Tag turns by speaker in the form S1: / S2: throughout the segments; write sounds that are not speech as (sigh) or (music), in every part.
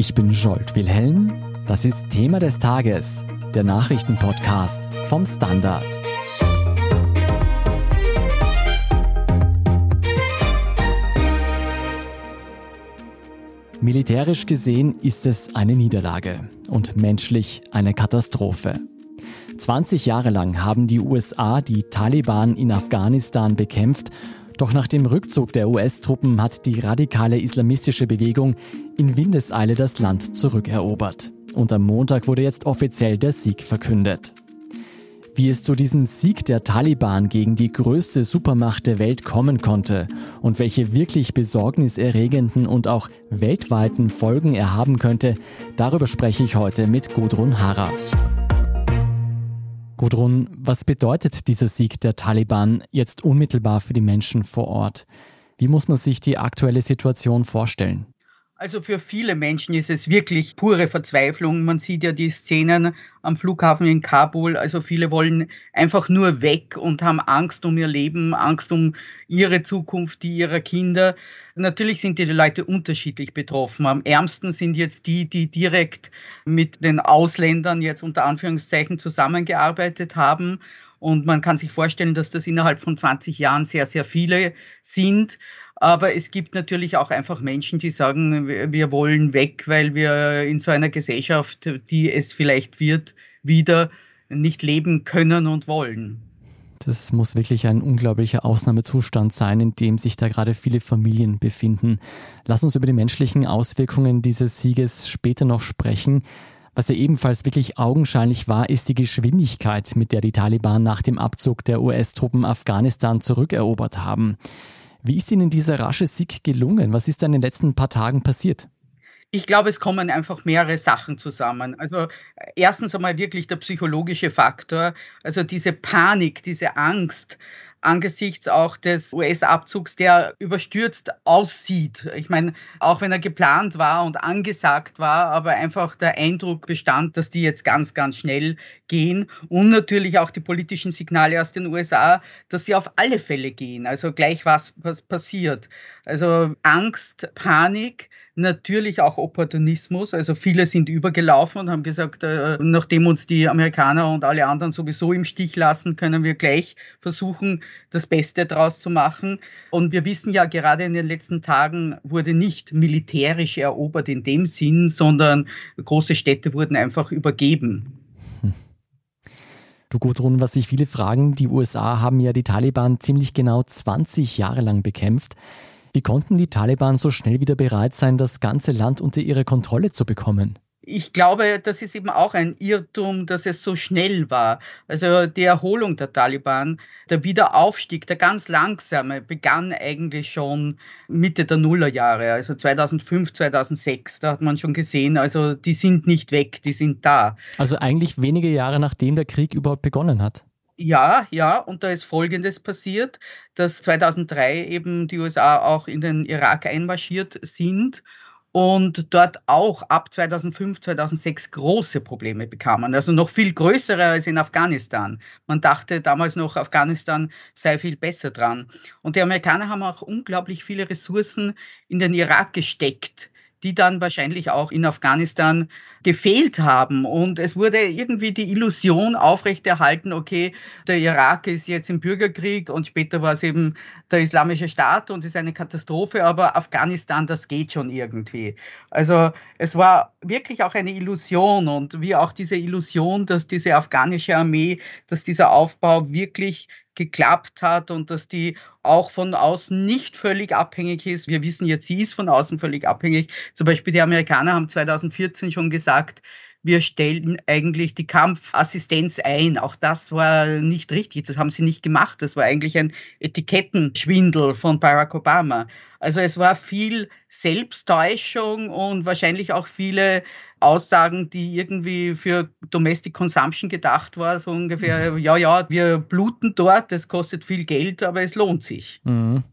S1: Ich bin Jolt Wilhelm. Das ist Thema des Tages, der Nachrichtenpodcast vom Standard. Militärisch gesehen ist es eine Niederlage und menschlich eine Katastrophe. 20 Jahre lang haben die USA die Taliban in Afghanistan bekämpft doch nach dem Rückzug der US-Truppen hat die radikale islamistische Bewegung in Windeseile das Land zurückerobert. Und am Montag wurde jetzt offiziell der Sieg verkündet. Wie es zu diesem Sieg der Taliban gegen die größte Supermacht der Welt kommen konnte und welche wirklich besorgniserregenden und auch weltweiten Folgen er haben könnte, darüber spreche ich heute mit Gudrun Harrer. Gudrun, was bedeutet dieser Sieg der Taliban jetzt unmittelbar für die Menschen vor Ort? Wie muss man sich die aktuelle Situation vorstellen?
S2: Also für viele Menschen ist es wirklich pure Verzweiflung. Man sieht ja die Szenen am Flughafen in Kabul. Also viele wollen einfach nur weg und haben Angst um ihr Leben, Angst um ihre Zukunft, die ihrer Kinder. Natürlich sind die Leute unterschiedlich betroffen. Am ärmsten sind jetzt die, die direkt mit den Ausländern jetzt unter Anführungszeichen zusammengearbeitet haben. Und man kann sich vorstellen, dass das innerhalb von 20 Jahren sehr, sehr viele sind. Aber es gibt natürlich auch einfach Menschen, die sagen, wir wollen weg, weil wir in so einer Gesellschaft, die es vielleicht wird, wieder nicht leben können und wollen.
S1: Das muss wirklich ein unglaublicher Ausnahmezustand sein, in dem sich da gerade viele Familien befinden. Lass uns über die menschlichen Auswirkungen dieses Sieges später noch sprechen. Was ja ebenfalls wirklich augenscheinlich war, ist die Geschwindigkeit, mit der die Taliban nach dem Abzug der US-Truppen Afghanistan zurückerobert haben. Wie ist Ihnen dieser rasche Sieg gelungen? Was ist da in den letzten paar Tagen passiert?
S2: Ich glaube, es kommen einfach mehrere Sachen zusammen. Also erstens einmal wirklich der psychologische Faktor, also diese Panik, diese Angst, angesichts auch des US-Abzugs, der überstürzt aussieht. Ich meine, auch wenn er geplant war und angesagt war, aber einfach der Eindruck bestand, dass die jetzt ganz, ganz schnell gehen und natürlich auch die politischen Signale aus den USA, dass sie auf alle Fälle gehen, also gleich was, was passiert. Also Angst, Panik, natürlich auch Opportunismus. Also viele sind übergelaufen und haben gesagt, äh, nachdem uns die Amerikaner und alle anderen sowieso im Stich lassen, können wir gleich versuchen, das Beste daraus zu machen. Und wir wissen ja, gerade in den letzten Tagen wurde nicht militärisch erobert in dem Sinn, sondern große Städte wurden einfach übergeben.
S1: Du Gudrun, was sich viele fragen, die USA haben ja die Taliban ziemlich genau 20 Jahre lang bekämpft. Wie konnten die Taliban so schnell wieder bereit sein, das ganze Land unter ihre Kontrolle zu bekommen?
S2: ich glaube, das ist eben auch ein Irrtum, dass es so schnell war. Also die Erholung der Taliban, der Wiederaufstieg, der ganz langsame, begann eigentlich schon Mitte der Nullerjahre, also 2005, 2006. Da hat man schon gesehen, also die sind nicht weg, die sind da.
S1: Also eigentlich wenige Jahre nachdem der Krieg überhaupt begonnen hat.
S2: Ja, ja, und da ist Folgendes passiert, dass 2003 eben die USA auch in den Irak einmarschiert sind und dort auch ab 2005, 2006 große Probleme bekamen. Also noch viel größere als in Afghanistan. Man dachte damals noch, Afghanistan sei viel besser dran. Und die Amerikaner haben auch unglaublich viele Ressourcen in den Irak gesteckt die dann wahrscheinlich auch in Afghanistan gefehlt haben. Und es wurde irgendwie die Illusion aufrechterhalten, okay, der Irak ist jetzt im Bürgerkrieg und später war es eben der Islamische Staat und ist eine Katastrophe, aber Afghanistan, das geht schon irgendwie. Also es war wirklich auch eine Illusion und wie auch diese Illusion, dass diese afghanische Armee, dass dieser Aufbau wirklich geklappt hat und dass die auch von außen nicht völlig abhängig ist. Wir wissen jetzt, sie ist von außen völlig abhängig. Zum Beispiel die Amerikaner haben 2014 schon gesagt, wir stellen eigentlich die Kampfassistenz ein. Auch das war nicht richtig. Das haben sie nicht gemacht. Das war eigentlich ein Etikettenschwindel von Barack Obama. Also es war viel Selbsttäuschung und wahrscheinlich auch viele Aussagen, die irgendwie für Domestic Consumption gedacht war, so ungefähr, ja, ja, wir bluten dort, es kostet viel Geld, aber es lohnt sich. Mhm.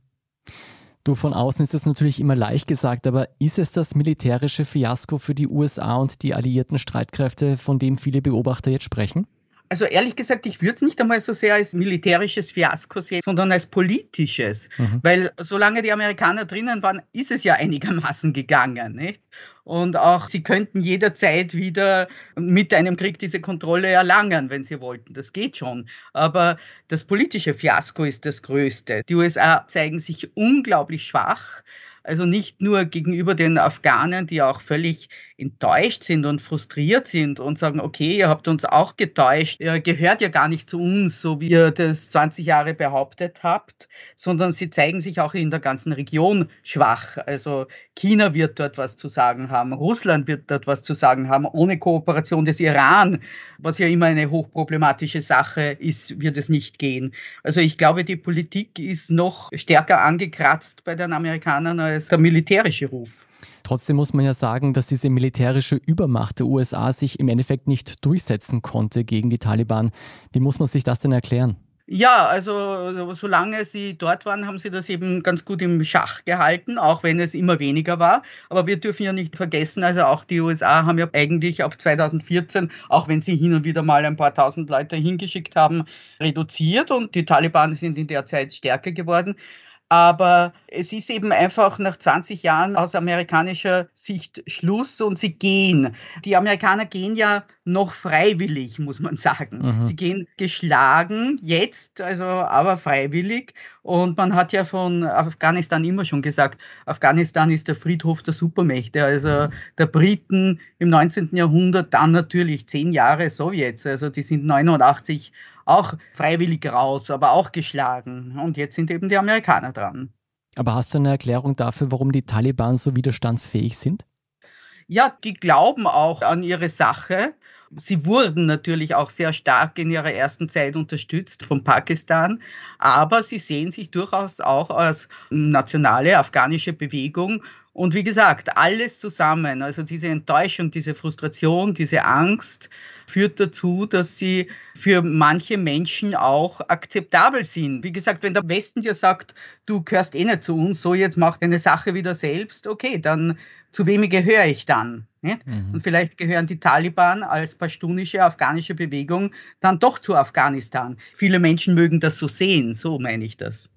S1: Du, von außen ist es natürlich immer leicht gesagt, aber ist es das militärische Fiasko für die USA und die alliierten Streitkräfte, von dem viele Beobachter jetzt sprechen?
S2: Also ehrlich gesagt, ich würde es nicht einmal so sehr als militärisches Fiasko sehen, sondern als politisches. Mhm. Weil solange die Amerikaner drinnen waren, ist es ja einigermaßen gegangen. Nicht? Und auch sie könnten jederzeit wieder mit einem Krieg diese Kontrolle erlangen, wenn sie wollten. Das geht schon. Aber das politische Fiasko ist das größte. Die USA zeigen sich unglaublich schwach. Also nicht nur gegenüber den Afghanen, die auch völlig enttäuscht sind und frustriert sind und sagen, okay, ihr habt uns auch getäuscht, ihr gehört ja gar nicht zu uns, so wie ihr das 20 Jahre behauptet habt, sondern sie zeigen sich auch in der ganzen Region schwach. Also China wird dort was zu sagen haben, Russland wird dort was zu sagen haben, ohne Kooperation des Iran, was ja immer eine hochproblematische Sache ist, wird es nicht gehen. Also ich glaube, die Politik ist noch stärker angekratzt bei den Amerikanern als der militärische Ruf.
S1: Trotzdem muss man ja sagen, dass diese militärische Übermacht der USA sich im Endeffekt nicht durchsetzen konnte gegen die Taliban. Wie muss man sich das denn erklären?
S2: Ja, also solange sie dort waren, haben sie das eben ganz gut im Schach gehalten, auch wenn es immer weniger war. Aber wir dürfen ja nicht vergessen, also auch die USA haben ja eigentlich ab 2014, auch wenn sie hin und wieder mal ein paar tausend Leute hingeschickt haben, reduziert und die Taliban sind in der Zeit stärker geworden. Aber es ist eben einfach nach 20 Jahren aus amerikanischer Sicht Schluss und sie gehen. Die Amerikaner gehen ja noch freiwillig, muss man sagen. Mhm. Sie gehen geschlagen jetzt, also aber freiwillig. Und man hat ja von Afghanistan immer schon gesagt, Afghanistan ist der Friedhof der Supermächte, also der Briten im 19. Jahrhundert, dann natürlich zehn Jahre Sowjets, also die sind 89 auch freiwillig raus, aber auch geschlagen. Und jetzt sind eben die Amerikaner dran.
S1: Aber hast du eine Erklärung dafür, warum die Taliban so widerstandsfähig sind?
S2: Ja, die glauben auch an ihre Sache. Sie wurden natürlich auch sehr stark in ihrer ersten Zeit unterstützt von Pakistan, aber sie sehen sich durchaus auch als nationale afghanische Bewegung und wie gesagt, alles zusammen, also diese Enttäuschung, diese Frustration, diese Angst, führt dazu, dass sie für manche Menschen auch akzeptabel sind. Wie gesagt, wenn der Westen dir sagt, du gehörst eh nicht zu uns, so jetzt mach deine Sache wieder selbst, okay, dann zu wem gehöre ich dann? Mhm. Und vielleicht gehören die Taliban als pashtunische afghanische Bewegung dann doch zu Afghanistan. Viele Menschen mögen das so sehen, so meine ich das.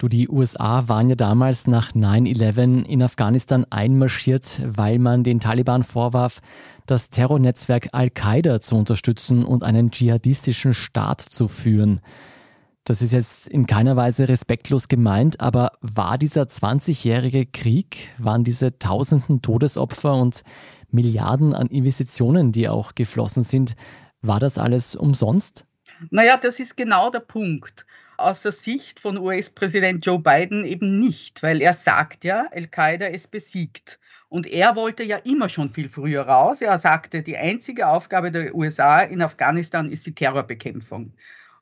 S1: Du, die USA waren ja damals nach 9-11 in Afghanistan einmarschiert, weil man den Taliban vorwarf, das Terrornetzwerk Al-Qaida zu unterstützen und einen dschihadistischen Staat zu führen. Das ist jetzt in keiner Weise respektlos gemeint, aber war dieser 20-jährige Krieg, waren diese tausenden Todesopfer und Milliarden an Investitionen, die auch geflossen sind, war das alles umsonst?
S2: Naja, das ist genau der Punkt aus der Sicht von US-Präsident Joe Biden eben nicht, weil er sagt ja, Al-Qaida ist besiegt. Und er wollte ja immer schon viel früher raus. Er sagte, die einzige Aufgabe der USA in Afghanistan ist die Terrorbekämpfung.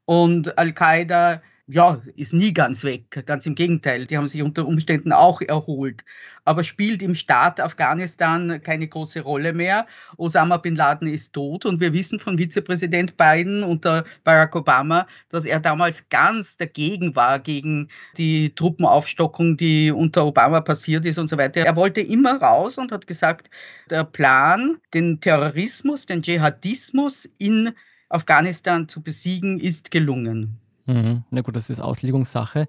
S2: Und Al-Qaida ja, ist nie ganz weg. Ganz im Gegenteil, die haben sich unter Umständen auch erholt. Aber spielt im Staat Afghanistan keine große Rolle mehr. Osama bin Laden ist tot und wir wissen von Vizepräsident Biden unter Barack Obama, dass er damals ganz dagegen war, gegen die Truppenaufstockung, die unter Obama passiert ist und so weiter. Er wollte immer raus und hat gesagt, der Plan, den Terrorismus, den Dschihadismus in Afghanistan zu besiegen, ist gelungen.
S1: Mhm. Na gut, das ist Auslegungssache.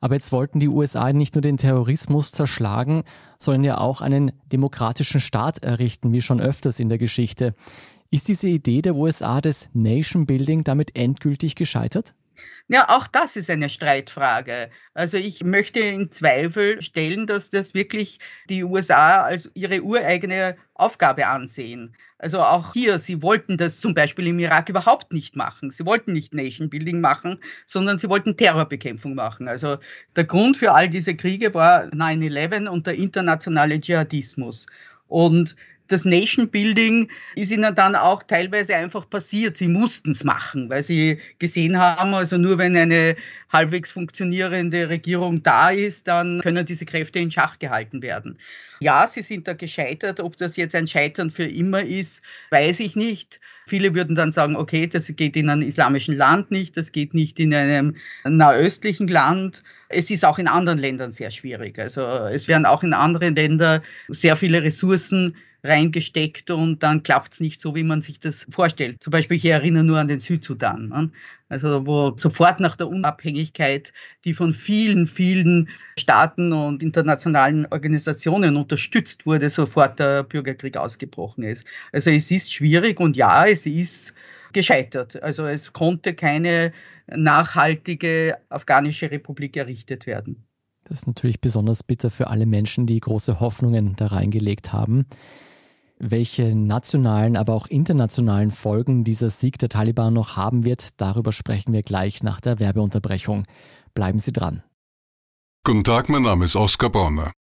S1: Aber jetzt wollten die USA nicht nur den Terrorismus zerschlagen, sondern ja auch einen demokratischen Staat errichten, wie schon öfters in der Geschichte. Ist diese Idee der USA des Nation Building damit endgültig gescheitert?
S2: Ja, auch das ist eine Streitfrage. Also ich möchte in Zweifel stellen, dass das wirklich die USA als ihre ureigene Aufgabe ansehen. Also auch hier, sie wollten das zum Beispiel im Irak überhaupt nicht machen. Sie wollten nicht Nation Building machen, sondern sie wollten Terrorbekämpfung machen. Also der Grund für all diese Kriege war 9-11 und der internationale Dschihadismus. Und das Nation Building ist ihnen dann auch teilweise einfach passiert. Sie mussten es machen, weil sie gesehen haben, also nur wenn eine halbwegs funktionierende Regierung da ist, dann können diese Kräfte in Schach gehalten werden. Ja, sie sind da gescheitert. Ob das jetzt ein Scheitern für immer ist, weiß ich nicht. Viele würden dann sagen, okay, das geht in einem islamischen Land nicht, das geht nicht in einem nahöstlichen Land. Es ist auch in anderen Ländern sehr schwierig. Also es werden auch in anderen Ländern sehr viele Ressourcen reingesteckt und dann klappt es nicht so, wie man sich das vorstellt. Zum Beispiel, ich erinnere nur an den Südsudan, ne? also wo sofort nach der Unabhängigkeit, die von vielen, vielen Staaten und internationalen Organisationen unterstützt wurde, sofort der Bürgerkrieg ausgebrochen ist. Also es ist schwierig und ja, es ist gescheitert. Also es konnte keine nachhaltige afghanische Republik errichtet werden.
S1: Das ist natürlich besonders bitter für alle Menschen, die große Hoffnungen da reingelegt haben. Welche nationalen, aber auch internationalen Folgen dieser Sieg der Taliban noch haben wird, darüber sprechen wir gleich nach der Werbeunterbrechung. Bleiben Sie dran.
S3: Guten Tag, mein Name ist Oskar Bonner.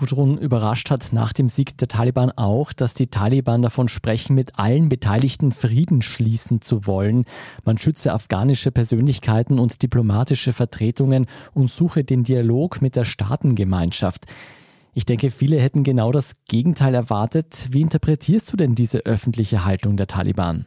S1: Gudrun überrascht hat nach dem Sieg der Taliban auch, dass die Taliban davon sprechen, mit allen Beteiligten Frieden schließen zu wollen. Man schütze afghanische Persönlichkeiten und diplomatische Vertretungen und suche den Dialog mit der Staatengemeinschaft. Ich denke, viele hätten genau das Gegenteil erwartet. Wie interpretierst du denn diese öffentliche Haltung der Taliban?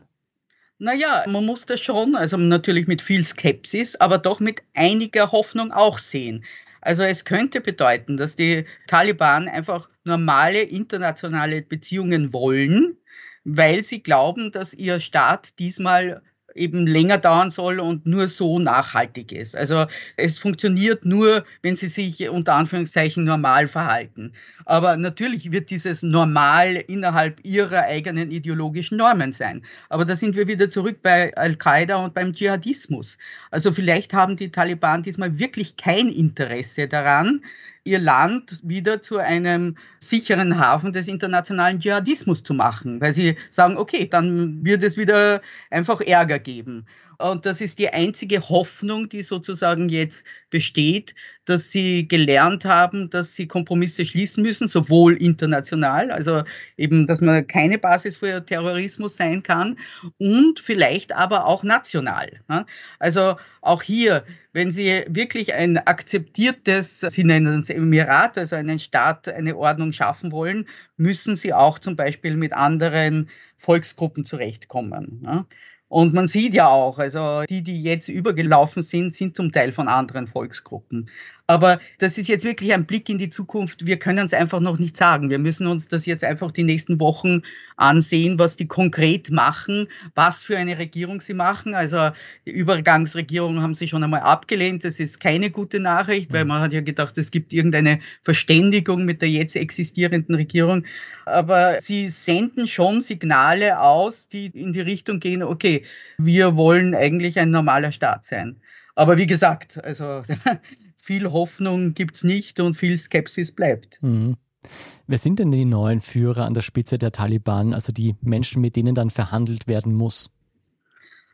S2: Naja, man muss das schon, also natürlich mit viel Skepsis, aber doch mit einiger Hoffnung auch sehen. Also es könnte bedeuten, dass die Taliban einfach normale internationale Beziehungen wollen, weil sie glauben, dass ihr Staat diesmal eben länger dauern soll und nur so nachhaltig ist. Also es funktioniert nur, wenn sie sich unter Anführungszeichen normal verhalten. Aber natürlich wird dieses Normal innerhalb ihrer eigenen ideologischen Normen sein. Aber da sind wir wieder zurück bei Al-Qaida und beim Dschihadismus. Also vielleicht haben die Taliban diesmal wirklich kein Interesse daran, ihr Land wieder zu einem sicheren Hafen des internationalen Dschihadismus zu machen, weil sie sagen, okay, dann wird es wieder einfach Ärger geben. Und das ist die einzige Hoffnung, die sozusagen jetzt besteht, dass sie gelernt haben, dass sie Kompromisse schließen müssen, sowohl international, also eben, dass man keine Basis für Terrorismus sein kann und vielleicht aber auch national. Ne? Also auch hier, wenn Sie wirklich ein akzeptiertes, Sie nennen es Emirat, also einen Staat, eine Ordnung schaffen wollen, müssen Sie auch zum Beispiel mit anderen Volksgruppen zurechtkommen. Und man sieht ja auch, also die, die jetzt übergelaufen sind, sind zum Teil von anderen Volksgruppen. Aber das ist jetzt wirklich ein Blick in die Zukunft. Wir können es einfach noch nicht sagen. Wir müssen uns das jetzt einfach die nächsten Wochen ansehen, was die konkret machen, was für eine Regierung sie machen. Also die Übergangsregierung haben sie schon einmal abgelehnt. Das ist keine gute Nachricht, weil man hat ja gedacht, es gibt irgendeine Verständigung mit der jetzt existierenden Regierung. Aber sie senden schon Signale aus, die in die Richtung gehen, okay, wir wollen eigentlich ein normaler Staat sein. Aber wie gesagt, also (laughs) viel Hoffnung gibt es nicht und viel Skepsis bleibt. Mhm.
S1: Wer sind denn die neuen Führer an der Spitze der Taliban, also die Menschen, mit denen dann verhandelt werden muss?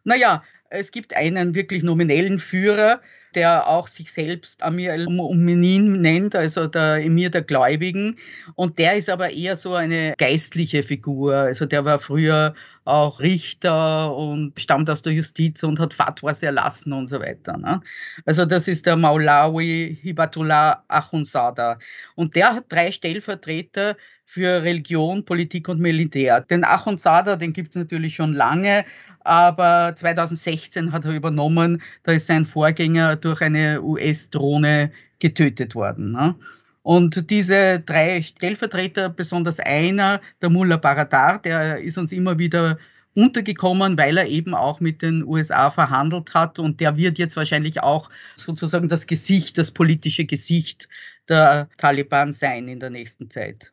S2: Naja, es gibt einen wirklich nominellen Führer, der auch sich selbst Amir al-Mu'minin nennt, also der Emir der Gläubigen. Und der ist aber eher so eine geistliche Figur. Also der war früher auch Richter und stammt aus der Justiz und hat Fatwas erlassen und so weiter. Ne? Also das ist der Maulawi Hibatullah Akhundzada. Und der hat drei Stellvertreter für Religion, Politik und Militär. Den Akhundzada, den gibt es natürlich schon lange, aber 2016 hat er übernommen, da ist sein Vorgänger durch eine US-Drohne getötet worden. Ne? Und diese drei Stellvertreter, besonders einer, der Mullah Baradar, der ist uns immer wieder untergekommen, weil er eben auch mit den USA verhandelt hat und der wird jetzt wahrscheinlich auch sozusagen das Gesicht, das politische Gesicht der Taliban sein in der nächsten Zeit.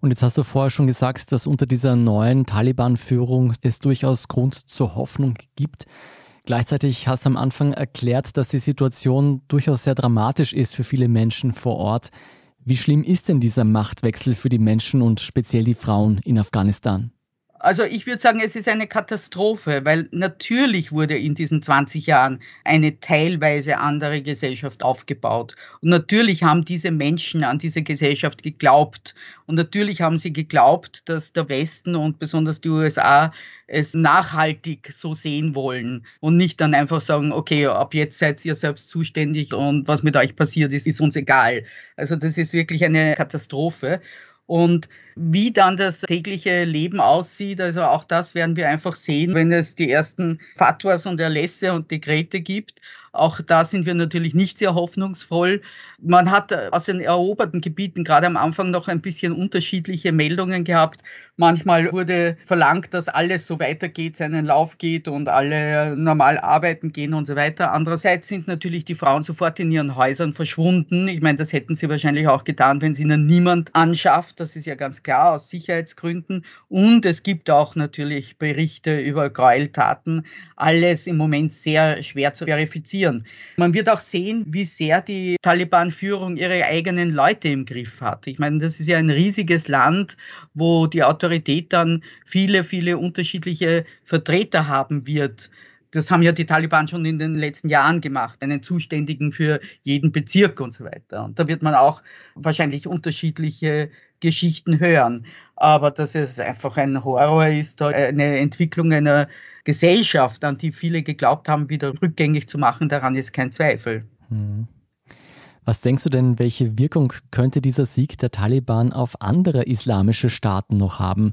S1: Und jetzt hast du vorher schon gesagt, dass unter dieser neuen Taliban-Führung es durchaus Grund zur Hoffnung gibt. Gleichzeitig hast du am Anfang erklärt, dass die Situation durchaus sehr dramatisch ist für viele Menschen vor Ort. Wie schlimm ist denn dieser Machtwechsel für die Menschen und speziell die Frauen in Afghanistan?
S2: Also ich würde sagen, es ist eine Katastrophe, weil natürlich wurde in diesen 20 Jahren eine teilweise andere Gesellschaft aufgebaut. Und natürlich haben diese Menschen an diese Gesellschaft geglaubt. Und natürlich haben sie geglaubt, dass der Westen und besonders die USA es nachhaltig so sehen wollen und nicht dann einfach sagen, okay, ab jetzt seid ihr selbst zuständig und was mit euch passiert ist, ist uns egal. Also das ist wirklich eine Katastrophe. Und wie dann das tägliche Leben aussieht, also auch das werden wir einfach sehen, wenn es die ersten Fatwas und Erlässe und Dekrete gibt. Auch da sind wir natürlich nicht sehr hoffnungsvoll. Man hat aus den eroberten Gebieten gerade am Anfang noch ein bisschen unterschiedliche Meldungen gehabt. Manchmal wurde verlangt, dass alles so weitergeht, seinen Lauf geht und alle normal arbeiten gehen und so weiter. Andererseits sind natürlich die Frauen sofort in ihren Häusern verschwunden. Ich meine, das hätten sie wahrscheinlich auch getan, wenn sie ihnen niemand anschafft. Das ist ja ganz klar aus Sicherheitsgründen. Und es gibt auch natürlich Berichte über Gräueltaten. Alles im Moment sehr schwer zu verifizieren. Man wird auch sehen, wie sehr die Taliban-Führung ihre eigenen Leute im Griff hat. Ich meine, das ist ja ein riesiges Land, wo die Autorität dann viele, viele unterschiedliche Vertreter haben wird. Das haben ja die Taliban schon in den letzten Jahren gemacht, einen Zuständigen für jeden Bezirk und so weiter. Und da wird man auch wahrscheinlich unterschiedliche Geschichten hören. Aber dass es einfach ein Horror ist, eine Entwicklung einer Gesellschaft, an die viele geglaubt haben, wieder rückgängig zu machen, daran ist kein Zweifel. Hm.
S1: Was denkst du denn, welche Wirkung könnte dieser Sieg der Taliban auf andere islamische Staaten noch haben?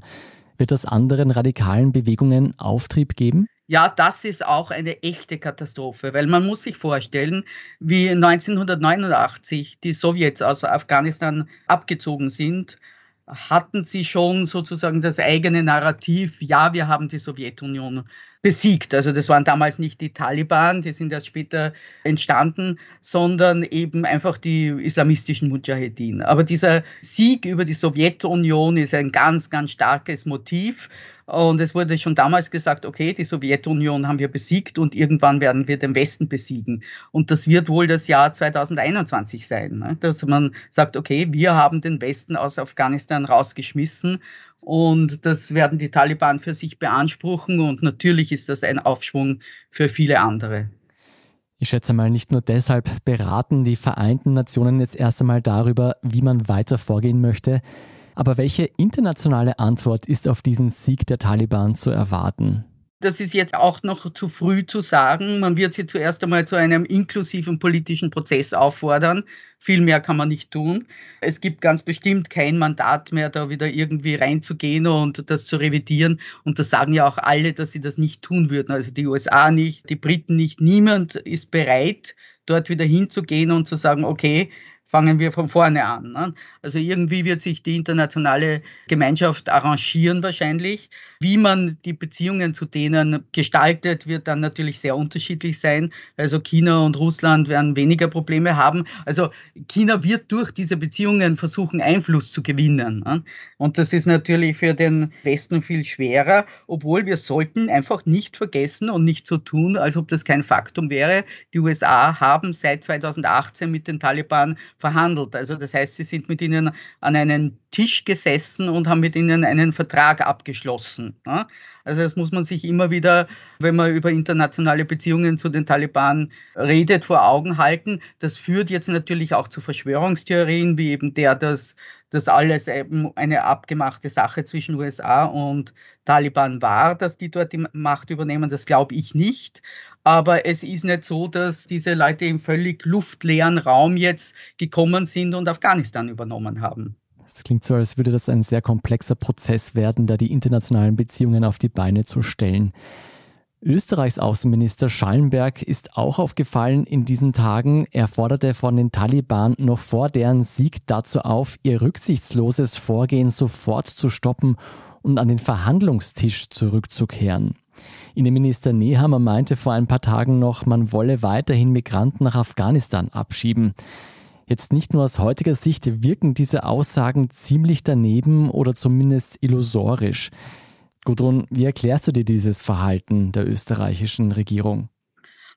S1: Wird das anderen radikalen Bewegungen Auftrieb geben?
S2: Ja, das ist auch eine echte Katastrophe, weil man muss sich vorstellen, wie 1989 die Sowjets aus Afghanistan abgezogen sind, hatten sie schon sozusagen das eigene Narrativ, ja, wir haben die Sowjetunion besiegt. Also das waren damals nicht die Taliban, die sind erst später entstanden, sondern eben einfach die islamistischen Mujahedin. Aber dieser Sieg über die Sowjetunion ist ein ganz, ganz starkes Motiv. Und es wurde schon damals gesagt, okay, die Sowjetunion haben wir besiegt und irgendwann werden wir den Westen besiegen. Und das wird wohl das Jahr 2021 sein, ne? dass man sagt, okay, wir haben den Westen aus Afghanistan rausgeschmissen und das werden die Taliban für sich beanspruchen und natürlich ist das ein Aufschwung für viele andere.
S1: Ich schätze mal, nicht nur deshalb beraten die Vereinten Nationen jetzt erst einmal darüber, wie man weiter vorgehen möchte. Aber welche internationale Antwort ist auf diesen Sieg der Taliban zu erwarten?
S2: Das ist jetzt auch noch zu früh zu sagen. Man wird sie zuerst einmal zu einem inklusiven politischen Prozess auffordern. Viel mehr kann man nicht tun. Es gibt ganz bestimmt kein Mandat mehr, da wieder irgendwie reinzugehen und das zu revidieren. Und das sagen ja auch alle, dass sie das nicht tun würden. Also die USA nicht, die Briten nicht. Niemand ist bereit, dort wieder hinzugehen und zu sagen, okay, fangen wir von vorne an. Ne? Also irgendwie wird sich die internationale Gemeinschaft arrangieren wahrscheinlich. Wie man die Beziehungen zu denen gestaltet, wird dann natürlich sehr unterschiedlich sein. Also China und Russland werden weniger Probleme haben. Also China wird durch diese Beziehungen versuchen, Einfluss zu gewinnen. Ne? Und das ist natürlich für den Westen viel schwerer, obwohl wir sollten einfach nicht vergessen und nicht so tun, als ob das kein Faktum wäre. Die USA haben seit 2018 mit den Taliban verhandelt. Also das heißt, sie sind mit ihnen an einen Tisch gesessen und haben mit ihnen einen Vertrag abgeschlossen. Also das muss man sich immer wieder, wenn man über internationale Beziehungen zu den Taliban redet, vor Augen halten. Das führt jetzt natürlich auch zu Verschwörungstheorien, wie eben der, dass das alles eben eine abgemachte Sache zwischen USA und Taliban war, dass die dort die Macht übernehmen. Das glaube ich nicht. Aber es ist nicht so, dass diese Leute im völlig luftleeren Raum jetzt gekommen sind und Afghanistan übernommen haben.
S1: Es klingt so, als würde das ein sehr komplexer Prozess werden, da die internationalen Beziehungen auf die Beine zu stellen. Österreichs Außenminister Schallenberg ist auch aufgefallen in diesen Tagen. Er forderte von den Taliban noch vor deren Sieg dazu auf, ihr rücksichtsloses Vorgehen sofort zu stoppen und an den Verhandlungstisch zurückzukehren. Innenminister Nehammer meinte vor ein paar Tagen noch, man wolle weiterhin Migranten nach Afghanistan abschieben. Jetzt nicht nur aus heutiger Sicht wirken diese Aussagen ziemlich daneben oder zumindest illusorisch. Gudrun, wie erklärst du dir dieses Verhalten der österreichischen Regierung?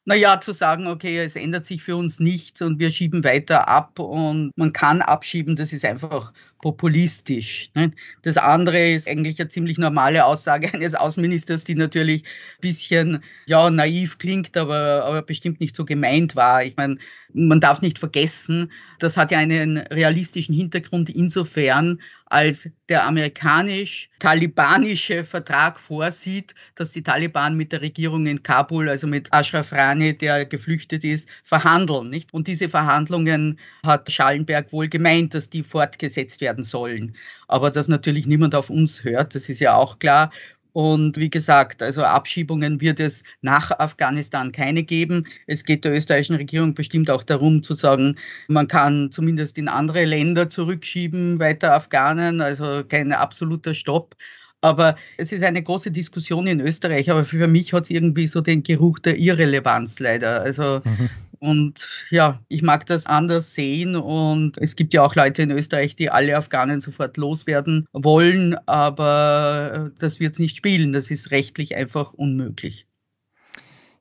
S2: Naja, zu sagen, okay, es ändert sich für uns nichts und wir schieben weiter ab und man kann abschieben, das ist einfach populistisch. Ne? Das andere ist eigentlich eine ziemlich normale Aussage (laughs) eines Außenministers, die natürlich ein bisschen ja, naiv klingt, aber, aber bestimmt nicht so gemeint war. Ich meine, man darf nicht vergessen, das hat ja einen realistischen Hintergrund insofern, als der amerikanisch-talibanische Vertrag vorsieht, dass die Taliban mit der Regierung in Kabul, also mit Ashraf Rani, der geflüchtet ist, verhandeln. Nicht? Und diese Verhandlungen hat Schallenberg wohl gemeint, dass die fortgesetzt werden sollen. Aber dass natürlich niemand auf uns hört, das ist ja auch klar. Und wie gesagt, also Abschiebungen wird es nach Afghanistan keine geben. Es geht der österreichischen Regierung bestimmt auch darum zu sagen, man kann zumindest in andere Länder zurückschieben, weiter Afghanen, also kein absoluter Stopp. Aber es ist eine große Diskussion in Österreich, aber für mich hat es irgendwie so den Geruch der Irrelevanz leider. Also mhm. Und ja, ich mag das anders sehen und es gibt ja auch Leute in Österreich, die alle Afghanen sofort loswerden wollen, aber das wird es nicht spielen. Das ist rechtlich einfach unmöglich.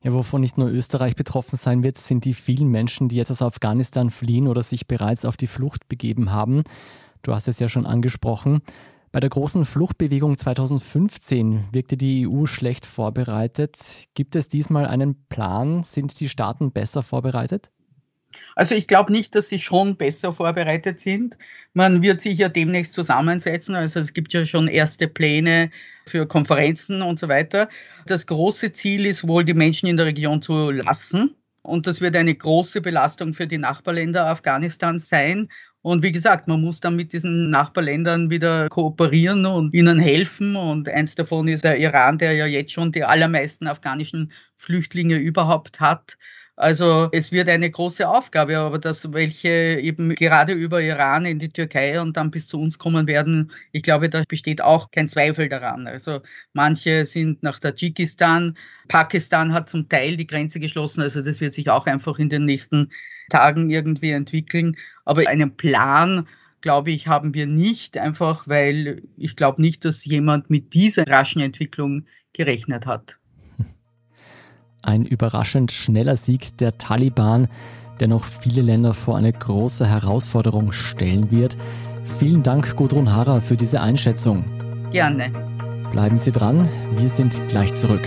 S1: Ja, wovon nicht nur Österreich betroffen sein wird, sind die vielen Menschen, die jetzt aus Afghanistan fliehen oder sich bereits auf die Flucht begeben haben. Du hast es ja schon angesprochen. Bei der großen Fluchtbewegung 2015 wirkte die EU schlecht vorbereitet. Gibt es diesmal einen Plan? Sind die Staaten besser vorbereitet?
S2: Also ich glaube nicht, dass sie schon besser vorbereitet sind. Man wird sich ja demnächst zusammensetzen. Also es gibt ja schon erste Pläne für Konferenzen und so weiter. Das große Ziel ist wohl, die Menschen in der Region zu lassen. Und das wird eine große Belastung für die Nachbarländer Afghanistans sein. Und wie gesagt, man muss dann mit diesen Nachbarländern wieder kooperieren und ihnen helfen. Und eins davon ist der Iran, der ja jetzt schon die allermeisten afghanischen Flüchtlinge überhaupt hat. Also es wird eine große Aufgabe, aber dass welche eben gerade über Iran in die Türkei und dann bis zu uns kommen werden, ich glaube, da besteht auch kein Zweifel daran. Also manche sind nach Tadschikistan, Pakistan hat zum Teil die Grenze geschlossen, also das wird sich auch einfach in den nächsten Tagen irgendwie entwickeln. Aber einen Plan glaube ich, haben wir nicht, einfach weil ich glaube nicht, dass jemand mit dieser raschen Entwicklung gerechnet hat.
S1: Ein überraschend schneller Sieg der Taliban, der noch viele Länder vor eine große Herausforderung stellen wird. Vielen Dank, Gudrun Harrer, für diese Einschätzung.
S2: Gerne.
S1: Bleiben Sie dran, wir sind gleich zurück.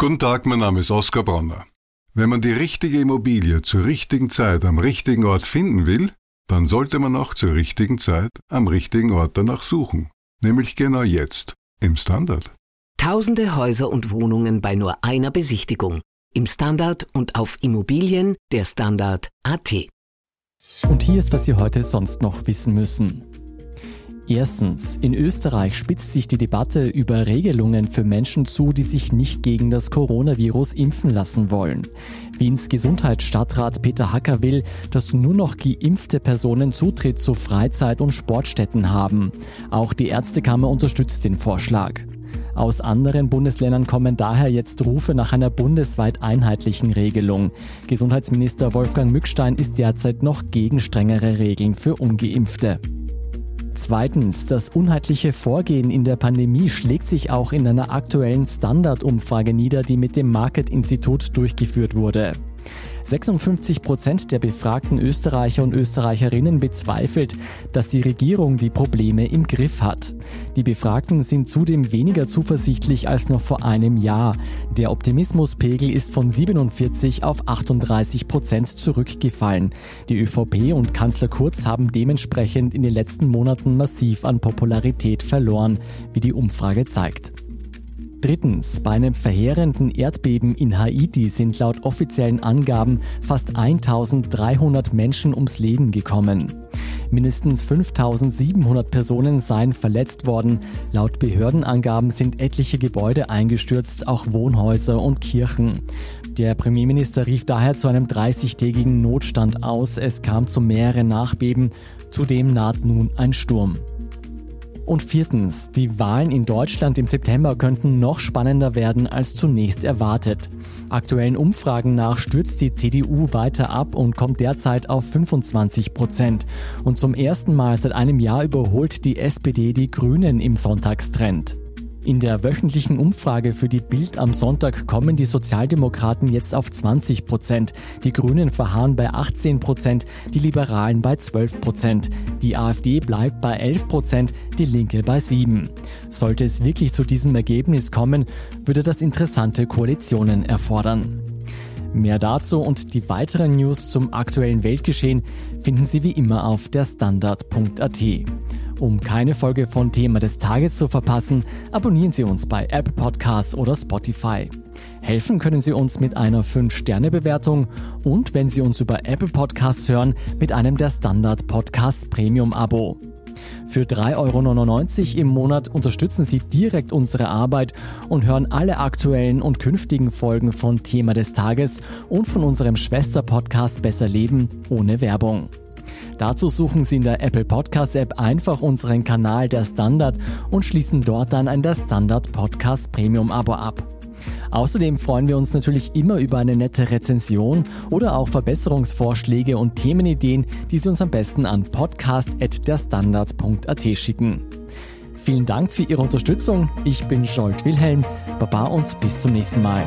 S3: Guten Tag, mein Name ist Oskar Bronner. Wenn man die richtige Immobilie zur richtigen Zeit am richtigen Ort finden will, dann sollte man auch zur richtigen Zeit am richtigen Ort danach suchen. Nämlich genau jetzt. Im Standard.
S4: Tausende Häuser und Wohnungen bei nur einer Besichtigung. Im Standard und auf Immobilien der Standard AT.
S1: Und hier ist, was Sie heute sonst noch wissen müssen. Erstens, in Österreich spitzt sich die Debatte über Regelungen für Menschen zu, die sich nicht gegen das Coronavirus impfen lassen wollen. Wiens Gesundheitsstadtrat Peter Hacker will, dass nur noch geimpfte Personen Zutritt zu Freizeit- und Sportstätten haben. Auch die Ärztekammer unterstützt den Vorschlag. Aus anderen Bundesländern kommen daher jetzt Rufe nach einer bundesweit einheitlichen Regelung. Gesundheitsminister Wolfgang Mückstein ist derzeit noch gegen strengere Regeln für ungeimpfte. Zweitens, das unheitliche Vorgehen in der Pandemie schlägt sich auch in einer aktuellen Standardumfrage nieder, die mit dem Market Institut durchgeführt wurde. 56 Prozent der befragten Österreicher und Österreicherinnen bezweifelt, dass die Regierung die Probleme im Griff hat. Die Befragten sind zudem weniger zuversichtlich als noch vor einem Jahr. Der Optimismuspegel ist von 47 auf 38 Prozent zurückgefallen. Die ÖVP und Kanzler Kurz haben dementsprechend in den letzten Monaten massiv an Popularität verloren, wie die Umfrage zeigt. Drittens, bei einem verheerenden Erdbeben in Haiti sind laut offiziellen Angaben fast 1300 Menschen ums Leben gekommen. Mindestens 5700 Personen seien verletzt worden. Laut Behördenangaben sind etliche Gebäude eingestürzt, auch Wohnhäuser und Kirchen. Der Premierminister rief daher zu einem 30-tägigen Notstand aus. Es kam zu mehreren Nachbeben. Zudem naht nun ein Sturm. Und viertens, die Wahlen in Deutschland im September könnten noch spannender werden als zunächst erwartet. Aktuellen Umfragen nach stürzt die CDU weiter ab und kommt derzeit auf 25 Prozent. Und zum ersten Mal seit einem Jahr überholt die SPD die Grünen im Sonntagstrend. In der wöchentlichen Umfrage für die Bild am Sonntag kommen die Sozialdemokraten jetzt auf 20 Prozent, die Grünen verharren bei 18 Prozent, die Liberalen bei 12 Prozent, die AfD bleibt bei 11 Prozent, die Linke bei 7. Sollte es wirklich zu diesem Ergebnis kommen, würde das interessante Koalitionen erfordern. Mehr dazu und die weiteren News zum aktuellen Weltgeschehen finden Sie wie immer auf der Standard.at. Um keine Folge von Thema des Tages zu verpassen, abonnieren Sie uns bei Apple Podcasts oder Spotify. Helfen können Sie uns mit einer 5-Sterne-Bewertung und wenn Sie uns über Apple Podcasts hören, mit einem der Standard Podcast Premium Abo. Für 3,99 Euro im Monat unterstützen Sie direkt unsere Arbeit und hören alle aktuellen und künftigen Folgen von Thema des Tages und von unserem Schwester-Podcast Besser Leben ohne Werbung. Dazu suchen Sie in der Apple Podcast App einfach unseren Kanal Der Standard und schließen dort dann ein Der Standard Podcast Premium Abo ab. Außerdem freuen wir uns natürlich immer über eine nette Rezension oder auch Verbesserungsvorschläge und Themenideen, die Sie uns am besten an podcast.derstandard.at schicken. Vielen Dank für Ihre Unterstützung. Ich bin Scholt Wilhelm. Baba und bis zum nächsten Mal.